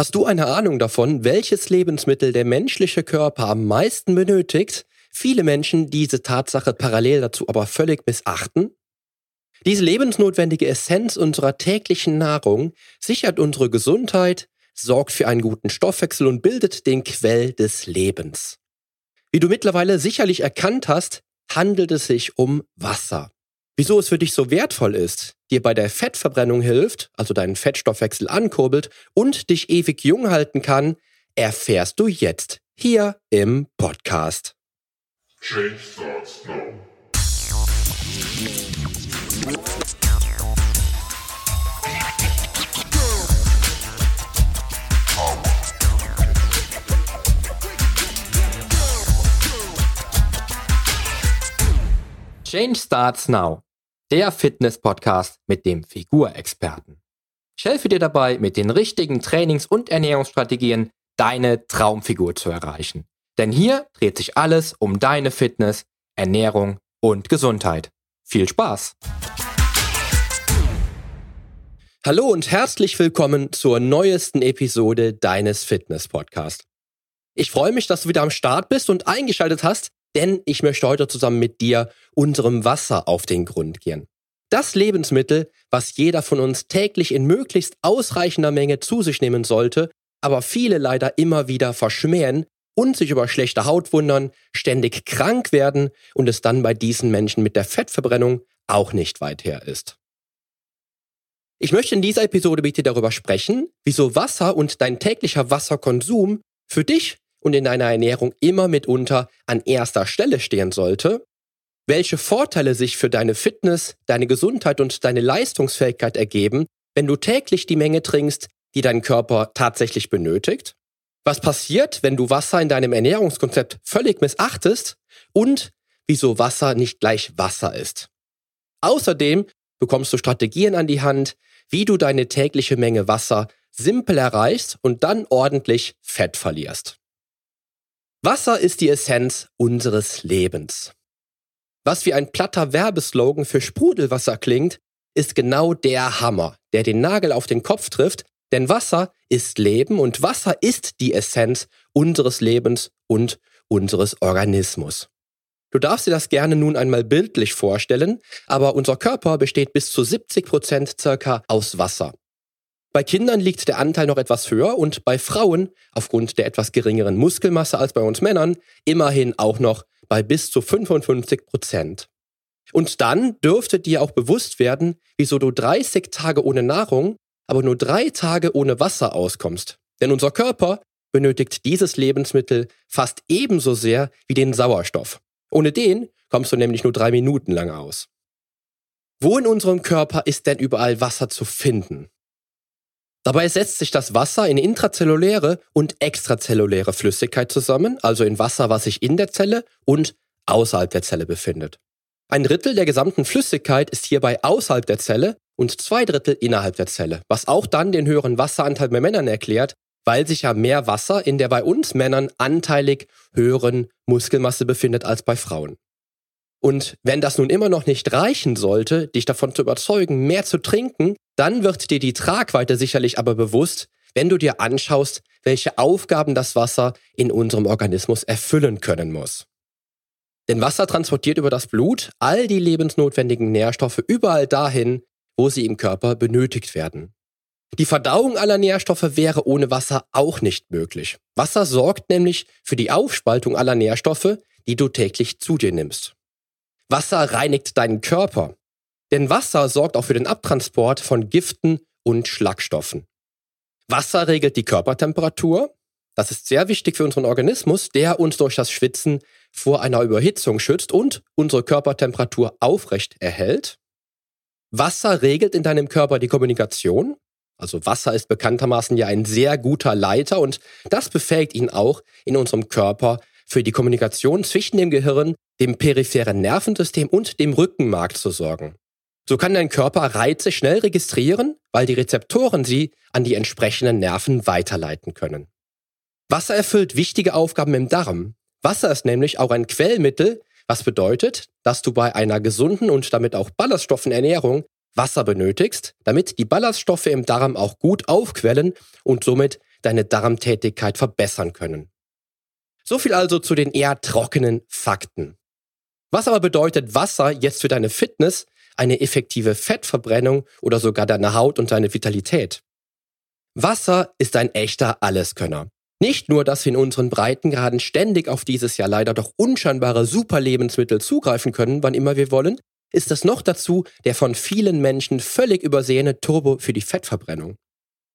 Hast du eine Ahnung davon, welches Lebensmittel der menschliche Körper am meisten benötigt? Viele Menschen diese Tatsache parallel dazu aber völlig missachten? Diese lebensnotwendige Essenz unserer täglichen Nahrung sichert unsere Gesundheit, sorgt für einen guten Stoffwechsel und bildet den Quell des Lebens. Wie du mittlerweile sicherlich erkannt hast, handelt es sich um Wasser. Wieso es für dich so wertvoll ist, dir bei der Fettverbrennung hilft, also deinen Fettstoffwechsel ankurbelt und dich ewig jung halten kann, erfährst du jetzt hier im Podcast. Change starts now. Change Starts Now, der Fitness-Podcast mit dem Figurexperten. Ich helfe dir dabei, mit den richtigen Trainings- und Ernährungsstrategien deine Traumfigur zu erreichen. Denn hier dreht sich alles um deine Fitness, Ernährung und Gesundheit. Viel Spaß! Hallo und herzlich willkommen zur neuesten Episode deines Fitness-Podcasts. Ich freue mich, dass du wieder am Start bist und eingeschaltet hast, denn ich möchte heute zusammen mit dir unserem Wasser auf den Grund gehen. Das Lebensmittel, was jeder von uns täglich in möglichst ausreichender Menge zu sich nehmen sollte, aber viele leider immer wieder verschmähen und sich über schlechte Haut wundern, ständig krank werden und es dann bei diesen Menschen mit der Fettverbrennung auch nicht weit her ist. Ich möchte in dieser Episode mit dir darüber sprechen, wieso Wasser und dein täglicher Wasserkonsum für dich und in deiner Ernährung immer mitunter an erster Stelle stehen sollte, welche Vorteile sich für deine Fitness, deine Gesundheit und deine Leistungsfähigkeit ergeben, wenn du täglich die Menge trinkst, die dein Körper tatsächlich benötigt, was passiert, wenn du Wasser in deinem Ernährungskonzept völlig missachtest und wieso Wasser nicht gleich Wasser ist. Außerdem bekommst du Strategien an die Hand, wie du deine tägliche Menge Wasser simpel erreichst und dann ordentlich Fett verlierst. Wasser ist die Essenz unseres Lebens. Was wie ein platter Werbeslogan für Sprudelwasser klingt, ist genau der Hammer, der den Nagel auf den Kopf trifft, denn Wasser ist Leben und Wasser ist die Essenz unseres Lebens und unseres Organismus. Du darfst dir das gerne nun einmal bildlich vorstellen, aber unser Körper besteht bis zu 70 Prozent circa aus Wasser. Bei Kindern liegt der Anteil noch etwas höher und bei Frauen, aufgrund der etwas geringeren Muskelmasse als bei uns Männern, immerhin auch noch bei bis zu 55 Prozent. Und dann dürfte dir auch bewusst werden, wieso du 30 Tage ohne Nahrung, aber nur drei Tage ohne Wasser auskommst. Denn unser Körper benötigt dieses Lebensmittel fast ebenso sehr wie den Sauerstoff. Ohne den kommst du nämlich nur drei Minuten lang aus. Wo in unserem Körper ist denn überall Wasser zu finden? Dabei setzt sich das Wasser in intrazelluläre und extrazelluläre Flüssigkeit zusammen, also in Wasser, was sich in der Zelle und außerhalb der Zelle befindet. Ein Drittel der gesamten Flüssigkeit ist hierbei außerhalb der Zelle und zwei Drittel innerhalb der Zelle, was auch dann den höheren Wasseranteil bei Männern erklärt, weil sich ja mehr Wasser in der bei uns Männern anteilig höheren Muskelmasse befindet als bei Frauen. Und wenn das nun immer noch nicht reichen sollte, dich davon zu überzeugen, mehr zu trinken, dann wird dir die Tragweite sicherlich aber bewusst, wenn du dir anschaust, welche Aufgaben das Wasser in unserem Organismus erfüllen können muss. Denn Wasser transportiert über das Blut all die lebensnotwendigen Nährstoffe überall dahin, wo sie im Körper benötigt werden. Die Verdauung aller Nährstoffe wäre ohne Wasser auch nicht möglich. Wasser sorgt nämlich für die Aufspaltung aller Nährstoffe, die du täglich zu dir nimmst. Wasser reinigt deinen Körper. Denn Wasser sorgt auch für den Abtransport von Giften und Schlagstoffen. Wasser regelt die Körpertemperatur. Das ist sehr wichtig für unseren Organismus, der uns durch das Schwitzen vor einer Überhitzung schützt und unsere Körpertemperatur aufrecht erhält. Wasser regelt in deinem Körper die Kommunikation. Also Wasser ist bekanntermaßen ja ein sehr guter Leiter und das befähigt ihn auch in unserem Körper für die Kommunikation zwischen dem Gehirn, dem peripheren Nervensystem und dem Rückenmark zu sorgen. So kann dein Körper Reize schnell registrieren, weil die Rezeptoren sie an die entsprechenden Nerven weiterleiten können. Wasser erfüllt wichtige Aufgaben im Darm. Wasser ist nämlich auch ein Quellmittel, was bedeutet, dass du bei einer gesunden und damit auch Ballaststoffenernährung Wasser benötigst, damit die Ballaststoffe im Darm auch gut aufquellen und somit deine Darmtätigkeit verbessern können. So viel also zu den eher trockenen Fakten. Was aber bedeutet Wasser jetzt für deine Fitness, eine effektive Fettverbrennung oder sogar deine Haut und deine Vitalität? Wasser ist ein echter Alleskönner. Nicht nur, dass wir in unseren Breitengraden ständig auf dieses ja leider doch unscheinbare Superlebensmittel zugreifen können, wann immer wir wollen, ist es noch dazu der von vielen Menschen völlig übersehene Turbo für die Fettverbrennung.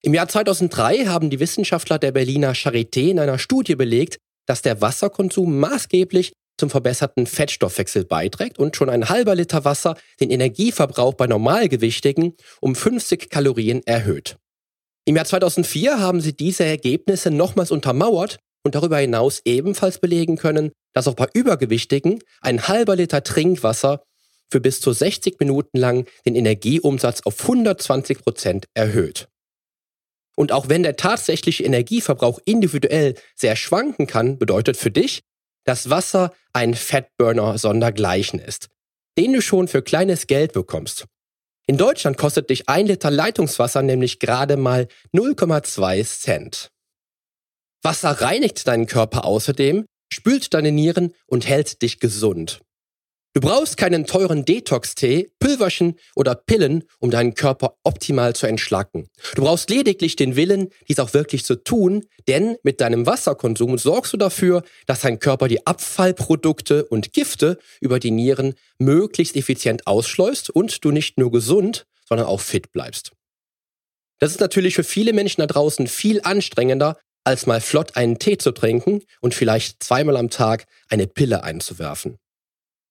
Im Jahr 2003 haben die Wissenschaftler der Berliner Charité in einer Studie belegt, dass der Wasserkonsum maßgeblich zum verbesserten Fettstoffwechsel beiträgt und schon ein halber Liter Wasser den Energieverbrauch bei Normalgewichtigen um 50 Kalorien erhöht. Im Jahr 2004 haben sie diese Ergebnisse nochmals untermauert und darüber hinaus ebenfalls belegen können, dass auch bei Übergewichtigen ein halber Liter Trinkwasser für bis zu 60 Minuten lang den Energieumsatz auf 120 Prozent erhöht. Und auch wenn der tatsächliche Energieverbrauch individuell sehr schwanken kann, bedeutet für dich, dass Wasser ein Fatburner sondergleichen ist, den du schon für kleines Geld bekommst. In Deutschland kostet dich ein Liter Leitungswasser nämlich gerade mal 0,2 Cent. Wasser reinigt deinen Körper außerdem, spült deine Nieren und hält dich gesund. Du brauchst keinen teuren Detox-Tee, Pülverchen oder Pillen, um deinen Körper optimal zu entschlacken. Du brauchst lediglich den Willen, dies auch wirklich zu tun, denn mit deinem Wasserkonsum sorgst du dafür, dass dein Körper die Abfallprodukte und Gifte über die Nieren möglichst effizient ausschleust und du nicht nur gesund, sondern auch fit bleibst. Das ist natürlich für viele Menschen da draußen viel anstrengender, als mal flott einen Tee zu trinken und vielleicht zweimal am Tag eine Pille einzuwerfen.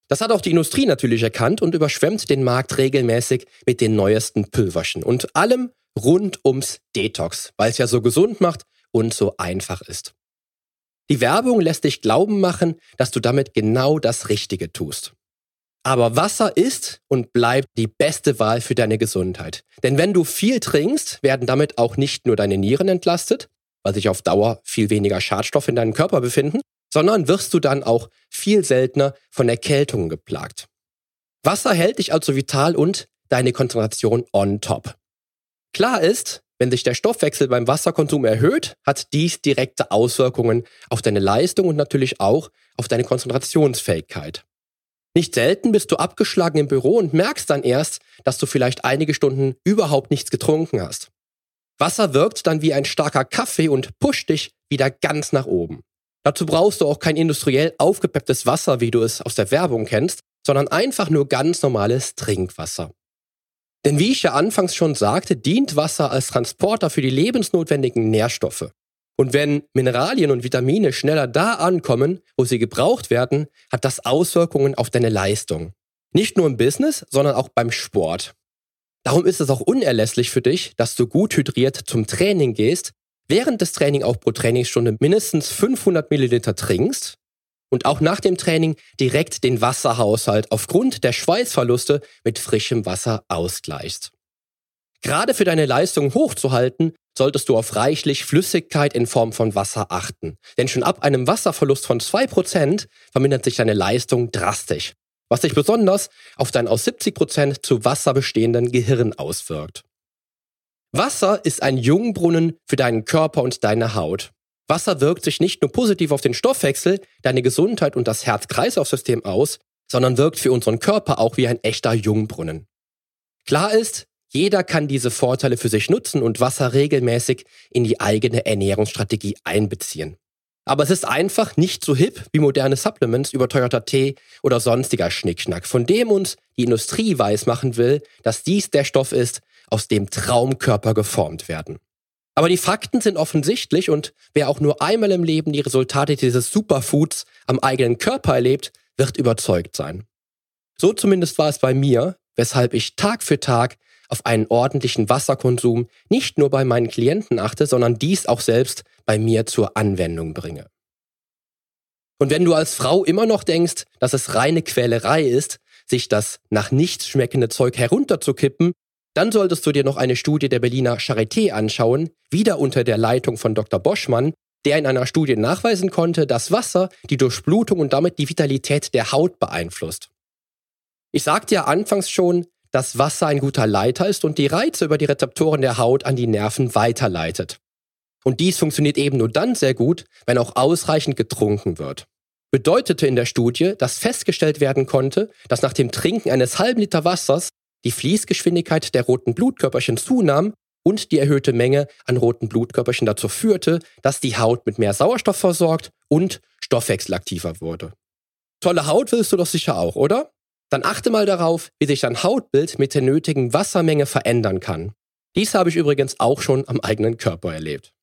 Das hat auch die Industrie natürlich erkannt und überschwemmt den Markt regelmäßig mit den neuesten Pülverchen und allem rund ums Detox, weil es ja so gesund macht und so einfach ist. Die Werbung lässt dich glauben machen, dass du damit genau das Richtige tust. Aber Wasser ist und bleibt die beste Wahl für deine Gesundheit. Denn wenn du viel trinkst, werden damit auch nicht nur deine Nieren entlastet, weil sich auf Dauer viel weniger Schadstoffe in deinem Körper befinden, sondern wirst du dann auch viel seltener von Erkältungen geplagt. Wasser hält dich also vital und deine Konzentration on top. Klar ist, wenn sich der Stoffwechsel beim Wasserkonsum erhöht, hat dies direkte Auswirkungen auf deine Leistung und natürlich auch auf deine Konzentrationsfähigkeit. Nicht selten bist du abgeschlagen im Büro und merkst dann erst, dass du vielleicht einige Stunden überhaupt nichts getrunken hast. Wasser wirkt dann wie ein starker Kaffee und pusht dich wieder ganz nach oben. Dazu brauchst du auch kein industriell aufgepepptes Wasser, wie du es aus der Werbung kennst, sondern einfach nur ganz normales Trinkwasser. Denn wie ich ja anfangs schon sagte, dient Wasser als Transporter für die lebensnotwendigen Nährstoffe. Und wenn Mineralien und Vitamine schneller da ankommen, wo sie gebraucht werden, hat das Auswirkungen auf deine Leistung. Nicht nur im Business, sondern auch beim Sport. Darum ist es auch unerlässlich für dich, dass du gut hydriert zum Training gehst während des Trainings auch pro Trainingsstunde mindestens 500 Milliliter trinkst und auch nach dem Training direkt den Wasserhaushalt aufgrund der Schweißverluste mit frischem Wasser ausgleichst. Gerade für deine Leistung hochzuhalten, solltest du auf reichlich Flüssigkeit in Form von Wasser achten. Denn schon ab einem Wasserverlust von 2% vermindert sich deine Leistung drastisch, was sich besonders auf dein aus 70% zu Wasser bestehenden Gehirn auswirkt. Wasser ist ein Jungbrunnen für deinen Körper und deine Haut. Wasser wirkt sich nicht nur positiv auf den Stoffwechsel, deine Gesundheit und das Herz-Kreislauf-System aus, sondern wirkt für unseren Körper auch wie ein echter Jungbrunnen. Klar ist, jeder kann diese Vorteile für sich nutzen und Wasser regelmäßig in die eigene Ernährungsstrategie einbeziehen. Aber es ist einfach nicht so hip wie moderne Supplements, überteuerter Tee oder sonstiger Schnickschnack, von dem uns die Industrie weismachen will, dass dies der Stoff ist, aus dem Traumkörper geformt werden. Aber die Fakten sind offensichtlich und wer auch nur einmal im Leben die Resultate dieses Superfoods am eigenen Körper erlebt, wird überzeugt sein. So zumindest war es bei mir, weshalb ich Tag für Tag auf einen ordentlichen Wasserkonsum nicht nur bei meinen Klienten achte, sondern dies auch selbst bei mir zur Anwendung bringe. Und wenn du als Frau immer noch denkst, dass es reine Quälerei ist, sich das nach nichts schmeckende Zeug herunterzukippen dann solltest du dir noch eine Studie der Berliner Charité anschauen, wieder unter der Leitung von Dr. Boschmann, der in einer Studie nachweisen konnte, dass Wasser die Durchblutung und damit die Vitalität der Haut beeinflusst. Ich sagte ja anfangs schon, dass Wasser ein guter Leiter ist und die Reize über die Rezeptoren der Haut an die Nerven weiterleitet. Und dies funktioniert eben nur dann sehr gut, wenn auch ausreichend getrunken wird. Bedeutete in der Studie, dass festgestellt werden konnte, dass nach dem Trinken eines halben Liter Wassers die Fließgeschwindigkeit der roten Blutkörperchen zunahm und die erhöhte Menge an roten Blutkörperchen dazu führte, dass die Haut mit mehr Sauerstoff versorgt und stoffwechselaktiver wurde. Tolle Haut willst du doch sicher auch, oder? Dann achte mal darauf, wie sich dein Hautbild mit der nötigen Wassermenge verändern kann. Dies habe ich übrigens auch schon am eigenen Körper erlebt.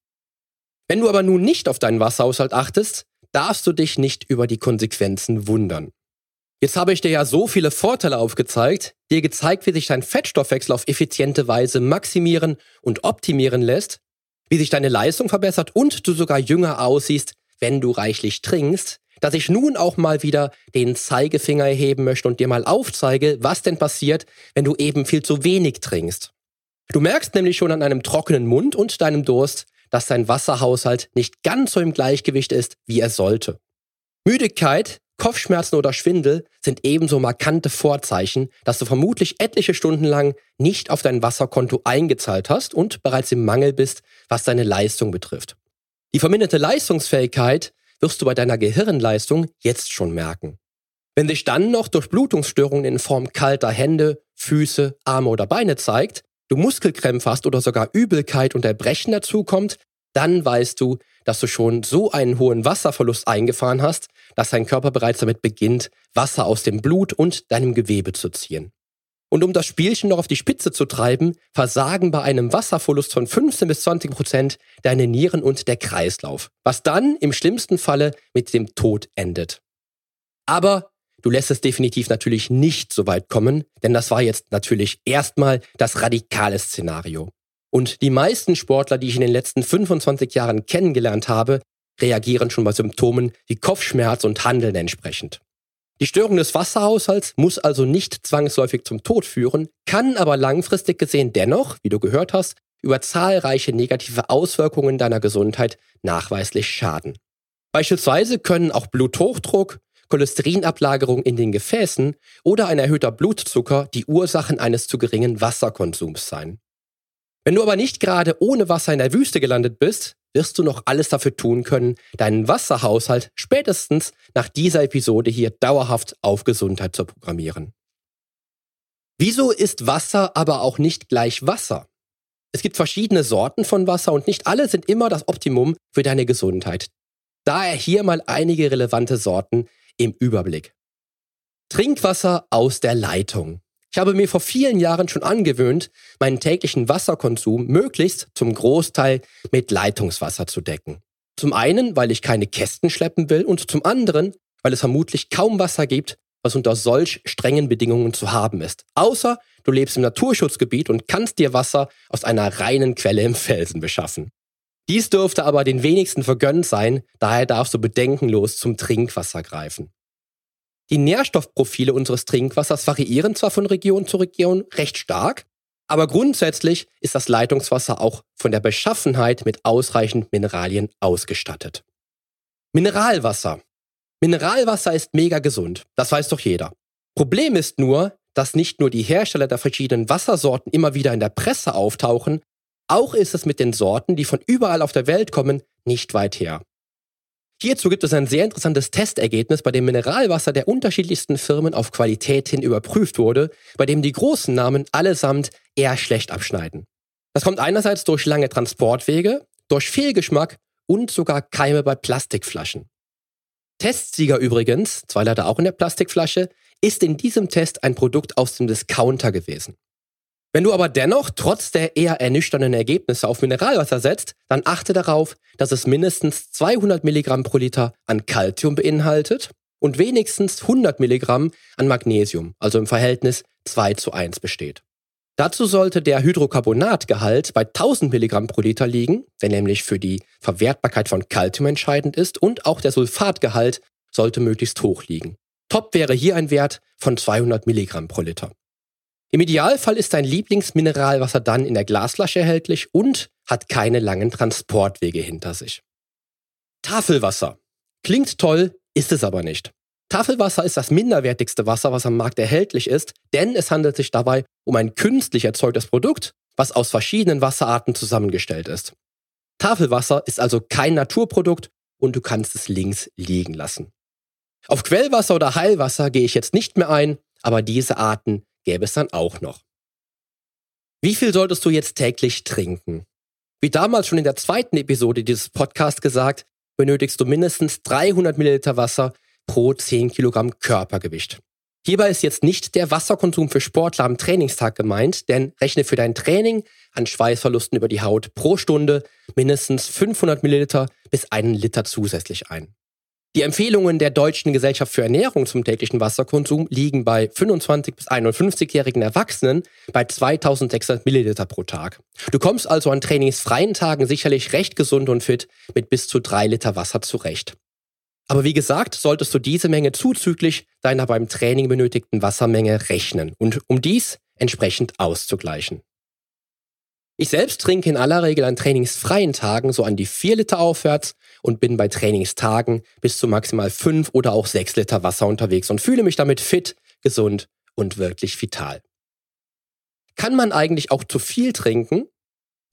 Wenn du aber nun nicht auf deinen Wasserhaushalt achtest, darfst du dich nicht über die Konsequenzen wundern. Jetzt habe ich dir ja so viele Vorteile aufgezeigt, dir gezeigt, wie sich dein Fettstoffwechsel auf effiziente Weise maximieren und optimieren lässt, wie sich deine Leistung verbessert und du sogar jünger aussiehst, wenn du reichlich trinkst, dass ich nun auch mal wieder den Zeigefinger erheben möchte und dir mal aufzeige, was denn passiert, wenn du eben viel zu wenig trinkst. Du merkst nämlich schon an einem trockenen Mund und deinem Durst, dass dein Wasserhaushalt nicht ganz so im Gleichgewicht ist, wie er sollte. Müdigkeit, Kopfschmerzen oder Schwindel sind ebenso markante Vorzeichen, dass du vermutlich etliche Stunden lang nicht auf dein Wasserkonto eingezahlt hast und bereits im Mangel bist, was deine Leistung betrifft. Die verminderte Leistungsfähigkeit wirst du bei deiner Gehirnleistung jetzt schon merken. Wenn sich dann noch Durchblutungsstörungen in Form kalter Hände, Füße, Arme oder Beine zeigt, du Muskelkrämpfe hast oder sogar Übelkeit und Erbrechen dazukommt, dann weißt du, dass du schon so einen hohen Wasserverlust eingefahren hast, dass dein Körper bereits damit beginnt, Wasser aus dem Blut und deinem Gewebe zu ziehen. Und um das Spielchen noch auf die Spitze zu treiben, versagen bei einem Wasserverlust von 15 bis 20 Prozent deine Nieren und der Kreislauf, was dann im schlimmsten Falle mit dem Tod endet. Aber du lässt es definitiv natürlich nicht so weit kommen, denn das war jetzt natürlich erstmal das radikale Szenario. Und die meisten Sportler, die ich in den letzten 25 Jahren kennengelernt habe, reagieren schon bei Symptomen wie Kopfschmerz und Handeln entsprechend. Die Störung des Wasserhaushalts muss also nicht zwangsläufig zum Tod führen, kann aber langfristig gesehen dennoch, wie du gehört hast, über zahlreiche negative Auswirkungen deiner Gesundheit nachweislich schaden. Beispielsweise können auch Bluthochdruck, Cholesterinablagerung in den Gefäßen oder ein erhöhter Blutzucker die Ursachen eines zu geringen Wasserkonsums sein. Wenn du aber nicht gerade ohne Wasser in der Wüste gelandet bist, wirst du noch alles dafür tun können, deinen Wasserhaushalt spätestens nach dieser Episode hier dauerhaft auf Gesundheit zu programmieren. Wieso ist Wasser aber auch nicht gleich Wasser? Es gibt verschiedene Sorten von Wasser und nicht alle sind immer das Optimum für deine Gesundheit. Daher hier mal einige relevante Sorten im Überblick. Trinkwasser aus der Leitung. Ich habe mir vor vielen Jahren schon angewöhnt, meinen täglichen Wasserkonsum möglichst zum Großteil mit Leitungswasser zu decken. Zum einen, weil ich keine Kästen schleppen will und zum anderen, weil es vermutlich kaum Wasser gibt, was unter solch strengen Bedingungen zu haben ist. Außer du lebst im Naturschutzgebiet und kannst dir Wasser aus einer reinen Quelle im Felsen beschaffen. Dies dürfte aber den wenigsten vergönnt sein, daher darfst du bedenkenlos zum Trinkwasser greifen. Die Nährstoffprofile unseres Trinkwassers variieren zwar von Region zu Region recht stark, aber grundsätzlich ist das Leitungswasser auch von der Beschaffenheit mit ausreichend Mineralien ausgestattet. Mineralwasser. Mineralwasser ist mega gesund, das weiß doch jeder. Problem ist nur, dass nicht nur die Hersteller der verschiedenen Wassersorten immer wieder in der Presse auftauchen, auch ist es mit den Sorten, die von überall auf der Welt kommen, nicht weit her. Hierzu gibt es ein sehr interessantes Testergebnis, bei dem Mineralwasser der unterschiedlichsten Firmen auf Qualität hin überprüft wurde, bei dem die großen Namen allesamt eher schlecht abschneiden. Das kommt einerseits durch lange Transportwege, durch Fehlgeschmack und sogar Keime bei Plastikflaschen. Testsieger übrigens, zwei leider auch in der Plastikflasche, ist in diesem Test ein Produkt aus dem Discounter gewesen. Wenn du aber dennoch trotz der eher ernüchternden Ergebnisse auf Mineralwasser setzt, dann achte darauf, dass es mindestens 200 Milligramm pro Liter an Calcium beinhaltet und wenigstens 100 Milligramm an Magnesium, also im Verhältnis 2 zu 1 besteht. Dazu sollte der Hydrocarbonatgehalt bei 1000 Milligramm pro Liter liegen, der nämlich für die Verwertbarkeit von Calcium entscheidend ist, und auch der Sulfatgehalt sollte möglichst hoch liegen. Top wäre hier ein Wert von 200 Milligramm pro Liter. Im Idealfall ist dein Lieblingsmineralwasser dann in der Glasflasche erhältlich und hat keine langen Transportwege hinter sich. Tafelwasser. Klingt toll, ist es aber nicht. Tafelwasser ist das minderwertigste Wasser, was am Markt erhältlich ist, denn es handelt sich dabei um ein künstlich erzeugtes Produkt, was aus verschiedenen Wasserarten zusammengestellt ist. Tafelwasser ist also kein Naturprodukt und du kannst es links liegen lassen. Auf Quellwasser oder Heilwasser gehe ich jetzt nicht mehr ein, aber diese Arten gäbe es dann auch noch. Wie viel solltest du jetzt täglich trinken? Wie damals schon in der zweiten Episode dieses Podcasts gesagt, benötigst du mindestens 300 Milliliter Wasser pro 10 Kilogramm Körpergewicht. Hierbei ist jetzt nicht der Wasserkonsum für Sportler am Trainingstag gemeint, denn rechne für dein Training an Schweißverlusten über die Haut pro Stunde mindestens 500 Milliliter bis einen Liter zusätzlich ein. Die Empfehlungen der Deutschen Gesellschaft für Ernährung zum täglichen Wasserkonsum liegen bei 25 bis 51-jährigen Erwachsenen bei 2600 Milliliter pro Tag. Du kommst also an trainingsfreien Tagen sicherlich recht gesund und fit mit bis zu drei Liter Wasser zurecht. Aber wie gesagt, solltest du diese Menge zuzüglich deiner beim Training benötigten Wassermenge rechnen und um dies entsprechend auszugleichen. Ich selbst trinke in aller Regel an trainingsfreien Tagen so an die 4 Liter aufwärts und bin bei Trainingstagen bis zu maximal 5 oder auch 6 Liter Wasser unterwegs und fühle mich damit fit, gesund und wirklich vital. Kann man eigentlich auch zu viel trinken?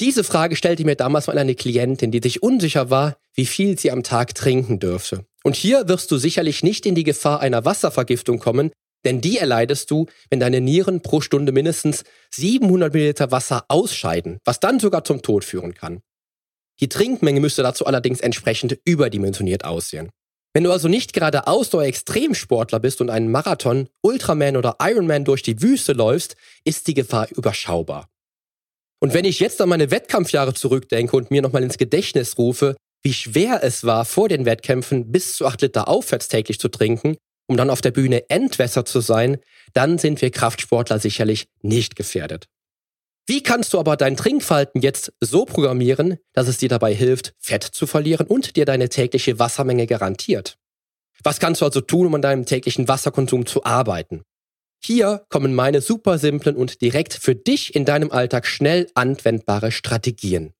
Diese Frage stellte mir damals mal eine Klientin, die sich unsicher war, wie viel sie am Tag trinken dürfte. Und hier wirst du sicherlich nicht in die Gefahr einer Wasservergiftung kommen, denn die erleidest du, wenn deine Nieren pro Stunde mindestens 700 Milliliter Wasser ausscheiden, was dann sogar zum Tod führen kann. Die Trinkmenge müsste dazu allerdings entsprechend überdimensioniert aussehen. Wenn du also nicht gerade Ausdauer-Extremsportler bist und einen Marathon, Ultraman oder Ironman durch die Wüste läufst, ist die Gefahr überschaubar. Und wenn ich jetzt an meine Wettkampfjahre zurückdenke und mir nochmal ins Gedächtnis rufe, wie schwer es war, vor den Wettkämpfen bis zu 8 Liter aufwärts täglich zu trinken, um dann auf der Bühne entwässert zu sein, dann sind wir Kraftsportler sicherlich nicht gefährdet. Wie kannst du aber dein Trinkverhalten jetzt so programmieren, dass es dir dabei hilft, Fett zu verlieren und dir deine tägliche Wassermenge garantiert? Was kannst du also tun, um an deinem täglichen Wasserkonsum zu arbeiten? Hier kommen meine super simplen und direkt für dich in deinem Alltag schnell anwendbare Strategien.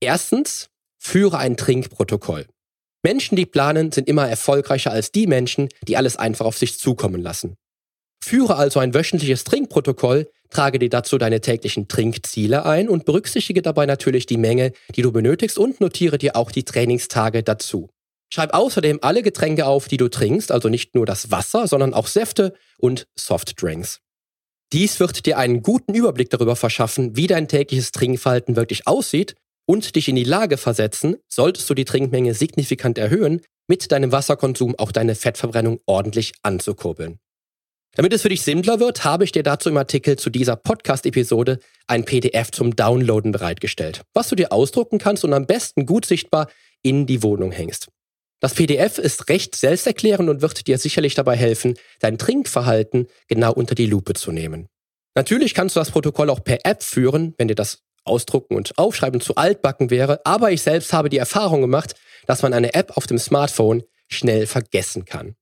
Erstens, führe ein Trinkprotokoll. Menschen, die planen, sind immer erfolgreicher als die Menschen, die alles einfach auf sich zukommen lassen. Führe also ein wöchentliches Trinkprotokoll, trage dir dazu deine täglichen Trinkziele ein und berücksichtige dabei natürlich die Menge, die du benötigst und notiere dir auch die Trainingstage dazu. Schreib außerdem alle Getränke auf, die du trinkst, also nicht nur das Wasser, sondern auch Säfte und Softdrinks. Dies wird dir einen guten Überblick darüber verschaffen, wie dein tägliches Trinkverhalten wirklich aussieht und dich in die Lage versetzen, solltest du die Trinkmenge signifikant erhöhen, mit deinem Wasserkonsum auch deine Fettverbrennung ordentlich anzukurbeln. Damit es für dich simpler wird, habe ich dir dazu im Artikel zu dieser Podcast-Episode ein PDF zum Downloaden bereitgestellt, was du dir ausdrucken kannst und am besten gut sichtbar in die Wohnung hängst. Das PDF ist recht selbsterklärend und wird dir sicherlich dabei helfen, dein Trinkverhalten genau unter die Lupe zu nehmen. Natürlich kannst du das Protokoll auch per App führen, wenn dir das Ausdrucken und Aufschreiben zu altbacken wäre, aber ich selbst habe die Erfahrung gemacht, dass man eine App auf dem Smartphone schnell vergessen kann.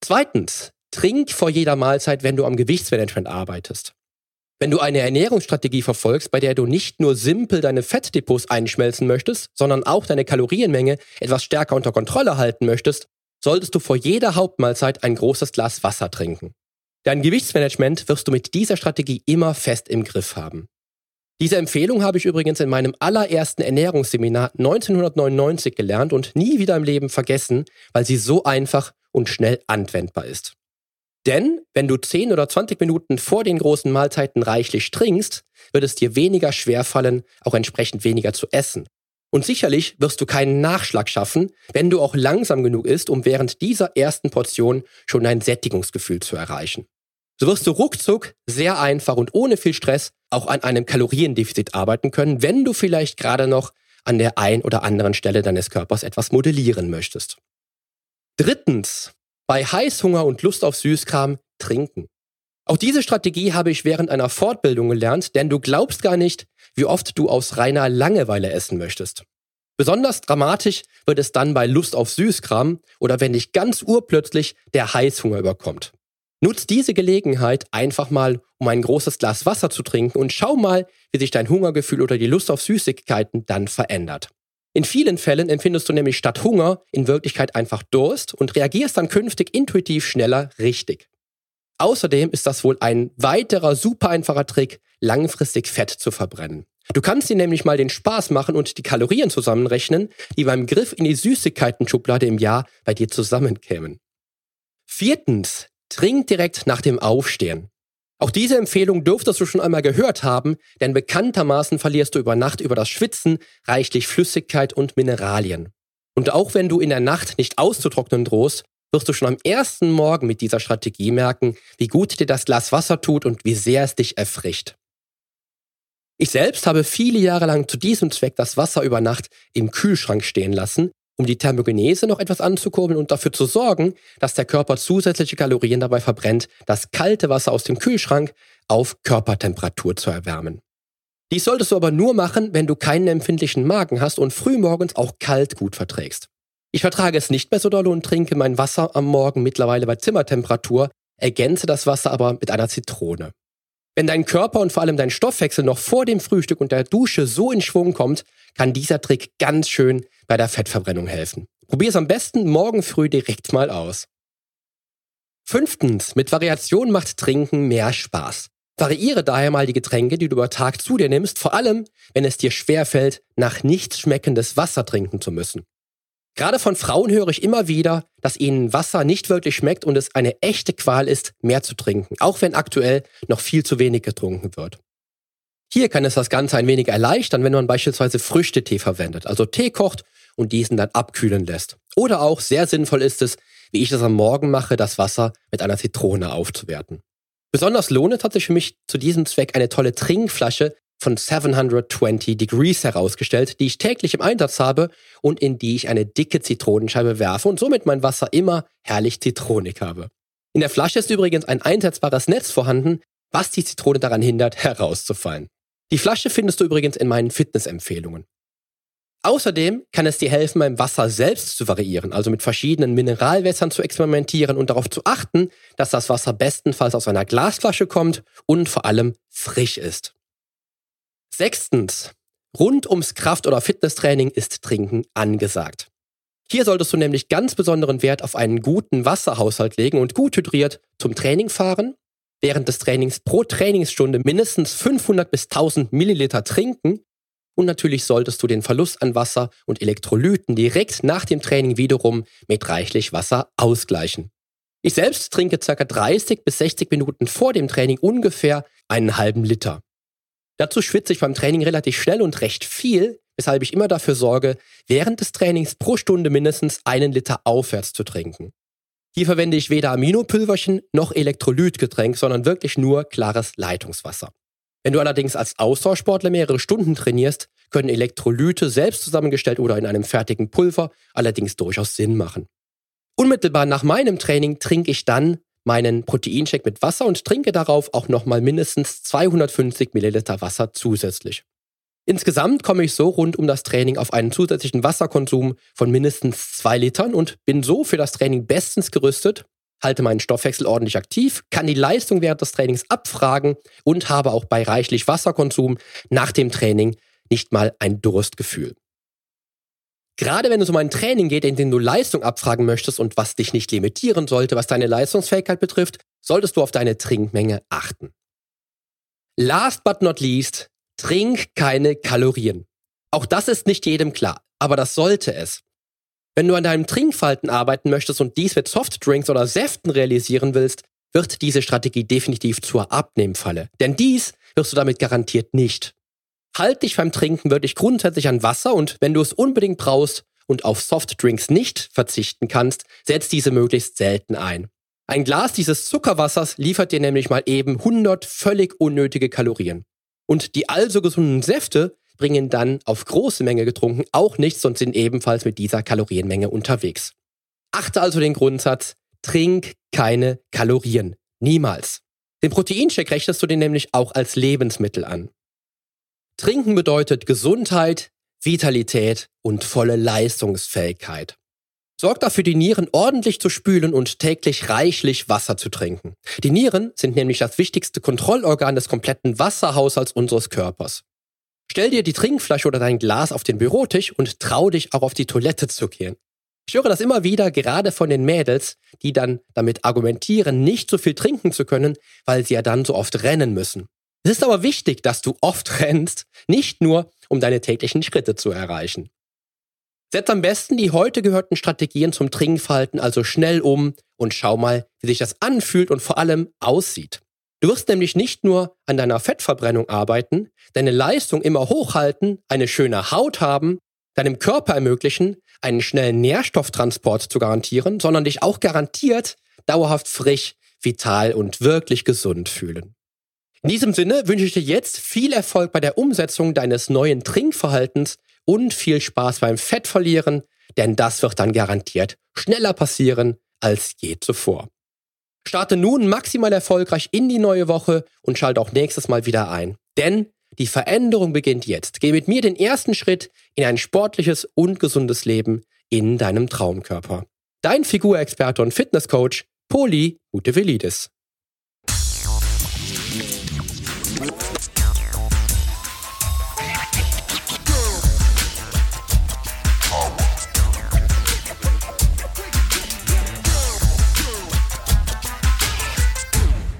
Zweitens, trink vor jeder Mahlzeit, wenn du am Gewichtsmanagement arbeitest. Wenn du eine Ernährungsstrategie verfolgst, bei der du nicht nur simpel deine Fettdepots einschmelzen möchtest, sondern auch deine Kalorienmenge etwas stärker unter Kontrolle halten möchtest, solltest du vor jeder Hauptmahlzeit ein großes Glas Wasser trinken. Dein Gewichtsmanagement wirst du mit dieser Strategie immer fest im Griff haben. Diese Empfehlung habe ich übrigens in meinem allerersten Ernährungsseminar 1999 gelernt und nie wieder im Leben vergessen, weil sie so einfach und schnell anwendbar ist. Denn wenn du 10 oder 20 Minuten vor den großen Mahlzeiten reichlich trinkst, wird es dir weniger schwer fallen, auch entsprechend weniger zu essen. Und sicherlich wirst du keinen Nachschlag schaffen, wenn du auch langsam genug isst, um während dieser ersten Portion schon dein Sättigungsgefühl zu erreichen. So wirst du ruckzuck sehr einfach und ohne viel Stress auch an einem Kaloriendefizit arbeiten können, wenn du vielleicht gerade noch an der ein oder anderen Stelle deines Körpers etwas modellieren möchtest. Drittens, bei Heißhunger und Lust auf Süßkram trinken. Auch diese Strategie habe ich während einer Fortbildung gelernt, denn du glaubst gar nicht, wie oft du aus reiner Langeweile essen möchtest. Besonders dramatisch wird es dann bei Lust auf Süßkram oder wenn dich ganz urplötzlich der Heißhunger überkommt. Nutz diese Gelegenheit einfach mal, um ein großes Glas Wasser zu trinken und schau mal, wie sich dein Hungergefühl oder die Lust auf Süßigkeiten dann verändert. In vielen Fällen empfindest du nämlich statt Hunger in Wirklichkeit einfach Durst und reagierst dann künftig intuitiv schneller richtig. Außerdem ist das wohl ein weiterer super einfacher Trick, langfristig Fett zu verbrennen. Du kannst dir nämlich mal den Spaß machen und die Kalorien zusammenrechnen, die beim Griff in die Süßigkeiten-Schublade im Jahr bei dir zusammenkämen. Viertens, trink direkt nach dem Aufstehen. Auch diese Empfehlung dürftest du schon einmal gehört haben, denn bekanntermaßen verlierst du über Nacht über das Schwitzen reichlich Flüssigkeit und Mineralien. Und auch wenn du in der Nacht nicht auszutrocknen drohst, wirst du schon am ersten Morgen mit dieser Strategie merken, wie gut dir das Glas Wasser tut und wie sehr es dich erfrischt. Ich selbst habe viele Jahre lang zu diesem Zweck das Wasser über Nacht im Kühlschrank stehen lassen, um die Thermogenese noch etwas anzukurbeln und dafür zu sorgen, dass der Körper zusätzliche Kalorien dabei verbrennt, das kalte Wasser aus dem Kühlschrank auf Körpertemperatur zu erwärmen. Dies solltest du aber nur machen, wenn du keinen empfindlichen Magen hast und frühmorgens auch kalt gut verträgst. Ich vertrage es nicht mehr so doll und trinke mein Wasser am Morgen mittlerweile bei Zimmertemperatur, ergänze das Wasser aber mit einer Zitrone. Wenn dein Körper und vor allem dein Stoffwechsel noch vor dem Frühstück und der Dusche so in Schwung kommt, kann dieser Trick ganz schön bei der Fettverbrennung helfen. Probier es am besten morgen früh direkt mal aus. Fünftens, mit Variation macht Trinken mehr Spaß. Variiere daher mal die Getränke, die du über Tag zu dir nimmst, vor allem, wenn es dir schwerfällt, nach nichts schmeckendes Wasser trinken zu müssen. Gerade von Frauen höre ich immer wieder, dass ihnen Wasser nicht wirklich schmeckt und es eine echte Qual ist, mehr zu trinken, auch wenn aktuell noch viel zu wenig getrunken wird. Hier kann es das Ganze ein wenig erleichtern, wenn man beispielsweise Früchtetee verwendet, also Tee kocht und diesen dann abkühlen lässt. Oder auch sehr sinnvoll ist es, wie ich das am Morgen mache, das Wasser mit einer Zitrone aufzuwerten. Besonders lohnend hat sich für mich zu diesem Zweck eine tolle Trinkflasche von 720 Degrees herausgestellt, die ich täglich im Einsatz habe und in die ich eine dicke Zitronenscheibe werfe und somit mein Wasser immer herrlich zitronig habe. In der Flasche ist übrigens ein einsetzbares Netz vorhanden, was die Zitrone daran hindert, herauszufallen. Die Flasche findest du übrigens in meinen Fitnessempfehlungen. Außerdem kann es dir helfen, beim Wasser selbst zu variieren, also mit verschiedenen Mineralwässern zu experimentieren und darauf zu achten, dass das Wasser bestenfalls aus einer Glasflasche kommt und vor allem frisch ist. Sechstens. Rund ums Kraft- oder Fitnesstraining ist Trinken angesagt. Hier solltest du nämlich ganz besonderen Wert auf einen guten Wasserhaushalt legen und gut hydriert zum Training fahren, während des Trainings pro Trainingsstunde mindestens 500 bis 1000 Milliliter trinken und natürlich solltest du den Verlust an Wasser und Elektrolyten direkt nach dem Training wiederum mit reichlich Wasser ausgleichen. Ich selbst trinke ca. 30 bis 60 Minuten vor dem Training ungefähr einen halben Liter. Dazu schwitze ich beim Training relativ schnell und recht viel, weshalb ich immer dafür sorge, während des Trainings pro Stunde mindestens einen Liter aufwärts zu trinken. Hier verwende ich weder Aminopülverchen noch Elektrolytgetränk, sondern wirklich nur klares Leitungswasser. Wenn du allerdings als Ausdauersportler mehrere Stunden trainierst, können Elektrolyte selbst zusammengestellt oder in einem fertigen Pulver allerdings durchaus Sinn machen. Unmittelbar nach meinem Training trinke ich dann meinen Proteinshake mit Wasser und trinke darauf auch nochmal mindestens 250 Milliliter Wasser zusätzlich. Insgesamt komme ich so rund um das Training auf einen zusätzlichen Wasserkonsum von mindestens zwei Litern und bin so für das Training bestens gerüstet, halte meinen Stoffwechsel ordentlich aktiv, kann die Leistung während des Trainings abfragen und habe auch bei reichlich Wasserkonsum nach dem Training nicht mal ein Durstgefühl. Gerade wenn es um ein Training geht, in dem du Leistung abfragen möchtest und was dich nicht limitieren sollte, was deine Leistungsfähigkeit betrifft, solltest du auf deine Trinkmenge achten. Last but not least, trink keine Kalorien. Auch das ist nicht jedem klar, aber das sollte es. Wenn du an deinem Trinkverhalten arbeiten möchtest und dies mit Softdrinks oder Säften realisieren willst, wird diese Strategie definitiv zur Abnehmfalle. Denn dies wirst du damit garantiert nicht. Halt dich beim Trinken wirklich grundsätzlich an Wasser und wenn du es unbedingt brauchst und auf Softdrinks nicht verzichten kannst, setz diese möglichst selten ein. Ein Glas dieses Zuckerwassers liefert dir nämlich mal eben 100 völlig unnötige Kalorien. Und die also gesunden Säfte bringen dann auf große Menge getrunken auch nichts und sind ebenfalls mit dieser Kalorienmenge unterwegs. Achte also den Grundsatz, trink keine Kalorien. Niemals. Den Proteincheck rechnest du dir nämlich auch als Lebensmittel an. Trinken bedeutet Gesundheit, Vitalität und volle Leistungsfähigkeit. Sorgt dafür, die Nieren ordentlich zu spülen und täglich reichlich Wasser zu trinken. Die Nieren sind nämlich das wichtigste Kontrollorgan des kompletten Wasserhaushalts unseres Körpers. Stell dir die Trinkflasche oder dein Glas auf den Bürotisch und trau dich auch auf die Toilette zu gehen. Ich höre das immer wieder, gerade von den Mädels, die dann damit argumentieren, nicht so viel trinken zu können, weil sie ja dann so oft rennen müssen. Es ist aber wichtig, dass du oft rennst, nicht nur um deine täglichen Schritte zu erreichen. Setz am besten die heute gehörten Strategien zum Trinkverhalten also schnell um und schau mal, wie sich das anfühlt und vor allem aussieht. Du wirst nämlich nicht nur an deiner Fettverbrennung arbeiten, deine Leistung immer hochhalten, eine schöne Haut haben, deinem Körper ermöglichen, einen schnellen Nährstofftransport zu garantieren, sondern dich auch garantiert dauerhaft frisch, vital und wirklich gesund fühlen. In diesem Sinne wünsche ich dir jetzt viel Erfolg bei der Umsetzung deines neuen Trinkverhaltens und viel Spaß beim Fettverlieren, denn das wird dann garantiert schneller passieren als je zuvor. Starte nun maximal erfolgreich in die neue Woche und schalte auch nächstes Mal wieder ein. Denn die Veränderung beginnt jetzt. Geh mit mir den ersten Schritt in ein sportliches und gesundes Leben in deinem Traumkörper. Dein Figurexperte und Fitnesscoach Poli Utevelidis.